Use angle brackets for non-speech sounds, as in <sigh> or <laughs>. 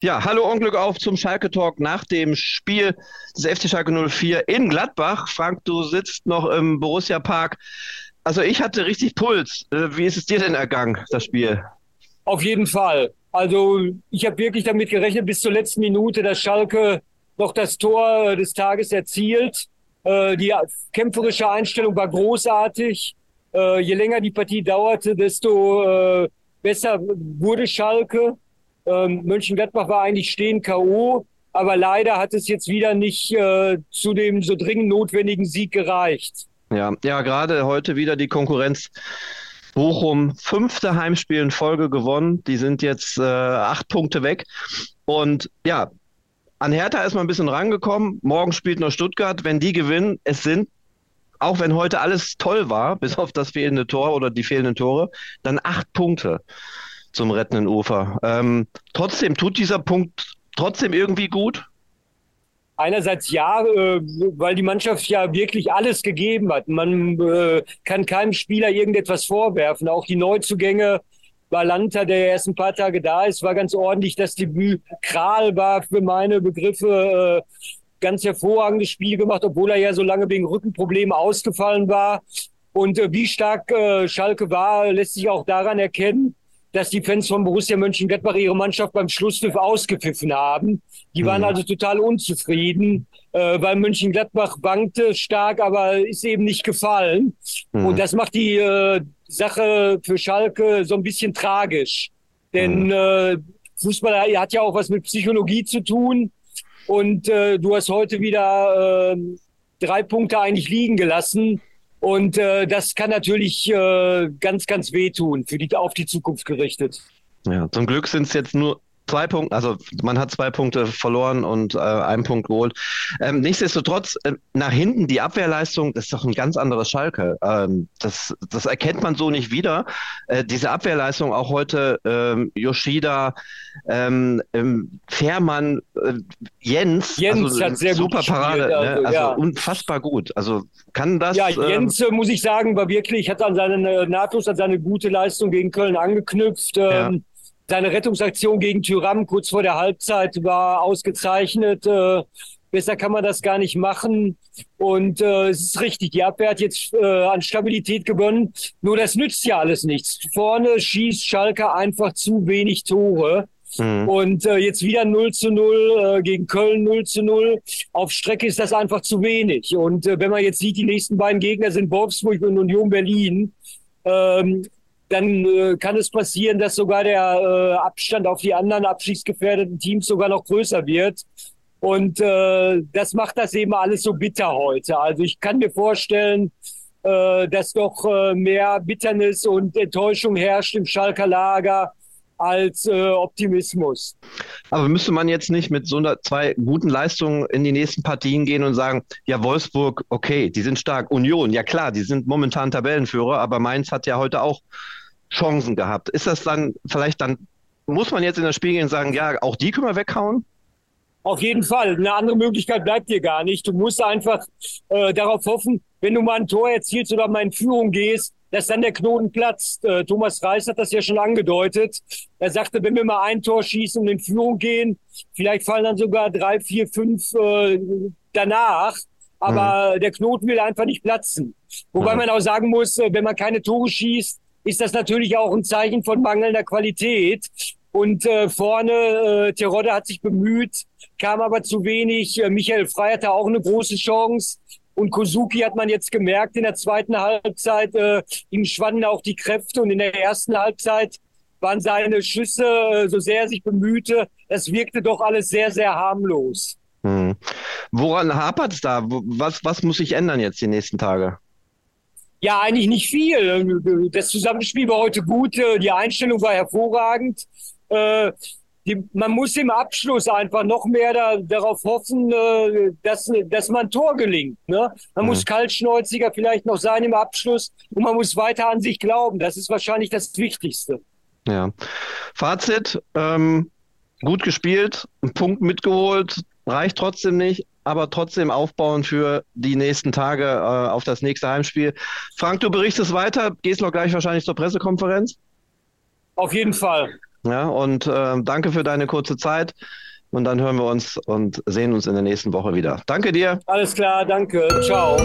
Ja, hallo Unglück auf zum Schalke Talk nach dem Spiel des FC Schalke 04 in Gladbach. Frank, du sitzt noch im Borussia Park. Also ich hatte richtig Puls. Äh, wie ist es dir denn ergangen, das Spiel? Auf jeden Fall. Also ich habe wirklich damit gerechnet, bis zur letzten Minute, dass Schalke noch das Tor des Tages erzielt. Äh, die kämpferische Einstellung war großartig. Äh, je länger die Partie dauerte, desto besser wurde Schalke. Ähm, Mönchengladbach war eigentlich stehen K.O., aber leider hat es jetzt wieder nicht äh, zu dem so dringend notwendigen Sieg gereicht. Ja, ja, gerade heute wieder die Konkurrenz. Bochum, fünfte Heimspiel in Folge gewonnen. Die sind jetzt äh, acht Punkte weg. Und ja, an Hertha ist man ein bisschen rangekommen. Morgen spielt noch Stuttgart. Wenn die gewinnen, es sind, auch wenn heute alles toll war, <laughs> bis auf das fehlende Tor oder die fehlenden Tore, dann acht Punkte zum rettenden Ufer. Ähm, trotzdem tut dieser Punkt trotzdem irgendwie gut. Einerseits ja, äh, weil die Mannschaft ja wirklich alles gegeben hat. Man äh, kann keinem Spieler irgendetwas vorwerfen. Auch die Neuzugänge, Balanta, der erst ein paar Tage da ist, war ganz ordentlich. Das Debüt Kral war für meine Begriffe äh, ganz hervorragendes Spiel gemacht, obwohl er ja so lange wegen Rückenproblemen ausgefallen war. Und äh, wie stark äh, Schalke war, lässt sich auch daran erkennen, dass die Fans von Borussia Mönchengladbach ihre Mannschaft beim Schlusspfiff ausgepfiffen haben. Die waren mhm. also total unzufrieden, äh, weil Mönchengladbach wankte stark, aber ist eben nicht gefallen. Mhm. Und das macht die äh, Sache für Schalke so ein bisschen tragisch. Denn mhm. äh, Fußball hat ja auch was mit Psychologie zu tun. Und äh, du hast heute wieder äh, drei Punkte eigentlich liegen gelassen. Und äh, das kann natürlich äh, ganz, ganz wehtun, für die, auf die Zukunft gerichtet. Ja, zum Glück sind es jetzt nur zwei Punkte, also man hat zwei Punkte verloren und äh, einen Punkt geholt. Ähm, nichtsdestotrotz, äh, nach hinten die Abwehrleistung, das ist doch ein ganz anderes Schalke. Ähm, das, das erkennt man so nicht wieder. Äh, diese Abwehrleistung auch heute ähm, Yoshida, ähm, ähm, Fährmann, äh, Jens, Jens also, hat sehr super gut Parade, gespielt, ne? also, ne? also unfassbar gut. Also kann das. Ja, ähm, Jens äh, muss ich sagen, war wirklich, hat an seine äh, nahtlos an seine gute Leistung gegen Köln angeknüpft. Ja. Seine Rettungsaktion gegen Tyram kurz vor der Halbzeit war ausgezeichnet. Äh, besser kann man das gar nicht machen. Und äh, es ist richtig, die Abwehr hat jetzt äh, an Stabilität gewonnen. Nur das nützt ja alles nichts. Vorne schießt Schalke einfach zu wenig Tore. Mhm. Und äh, jetzt wieder 0 zu 0 äh, gegen Köln 0 zu 0. Auf Strecke ist das einfach zu wenig. Und äh, wenn man jetzt sieht, die nächsten beiden Gegner sind Wolfsburg und Union Berlin. Ähm, dann äh, kann es passieren, dass sogar der äh, Abstand auf die anderen abschießgefährdeten Teams sogar noch größer wird. Und äh, das macht das eben alles so bitter heute. Also ich kann mir vorstellen, äh, dass doch äh, mehr Bitternis und Enttäuschung herrscht im Schalker Lager als äh, Optimismus. Aber müsste man jetzt nicht mit so einer zwei guten Leistungen in die nächsten Partien gehen und sagen, ja, Wolfsburg, okay, die sind stark. Union, ja klar, die sind momentan Tabellenführer, aber Mainz hat ja heute auch Chancen gehabt. Ist das dann vielleicht dann, muss man jetzt in das Spiel gehen und sagen, ja, auch die können wir weghauen? Auf jeden Fall. Eine andere Möglichkeit bleibt dir gar nicht. Du musst einfach äh, darauf hoffen, wenn du mal ein Tor erzielst oder mal in Führung gehst, dass dann der Knoten platzt. Äh, Thomas Reis hat das ja schon angedeutet. Er sagte, wenn wir mal ein Tor schießen und in Führung gehen, vielleicht fallen dann sogar drei, vier, fünf äh, danach. Aber mhm. der Knoten will einfach nicht platzen. Wobei mhm. man auch sagen muss, äh, wenn man keine Tore schießt, ist das natürlich auch ein Zeichen von mangelnder Qualität. Und äh, vorne, äh, Terodde hat sich bemüht, kam aber zu wenig. Äh, Michael Frey hatte auch eine große Chance. Und Kozuki hat man jetzt gemerkt in der zweiten Halbzeit, äh, ihm schwanden auch die Kräfte. Und in der ersten Halbzeit waren seine Schüsse, äh, so sehr er sich bemühte, es wirkte doch alles sehr, sehr harmlos. Hm. Woran hapert es da? Was, was muss sich ändern jetzt die nächsten Tage? Ja, eigentlich nicht viel. Das Zusammenspiel war heute gut, die Einstellung war hervorragend. Die, man muss im Abschluss einfach noch mehr da, darauf hoffen, äh, dass, dass man Tor gelingt. Ne? Man mhm. muss kaltschnäuziger vielleicht noch sein im Abschluss und man muss weiter an sich glauben. Das ist wahrscheinlich das Wichtigste. Ja. Fazit, ähm, gut gespielt, einen Punkt mitgeholt, reicht trotzdem nicht, aber trotzdem aufbauen für die nächsten Tage äh, auf das nächste Heimspiel. Frank, du berichtest weiter, gehst noch gleich wahrscheinlich zur Pressekonferenz? Auf jeden Fall. Ja, und äh, danke für deine kurze Zeit. Und dann hören wir uns und sehen uns in der nächsten Woche wieder. Danke dir. Alles klar, danke. Ciao.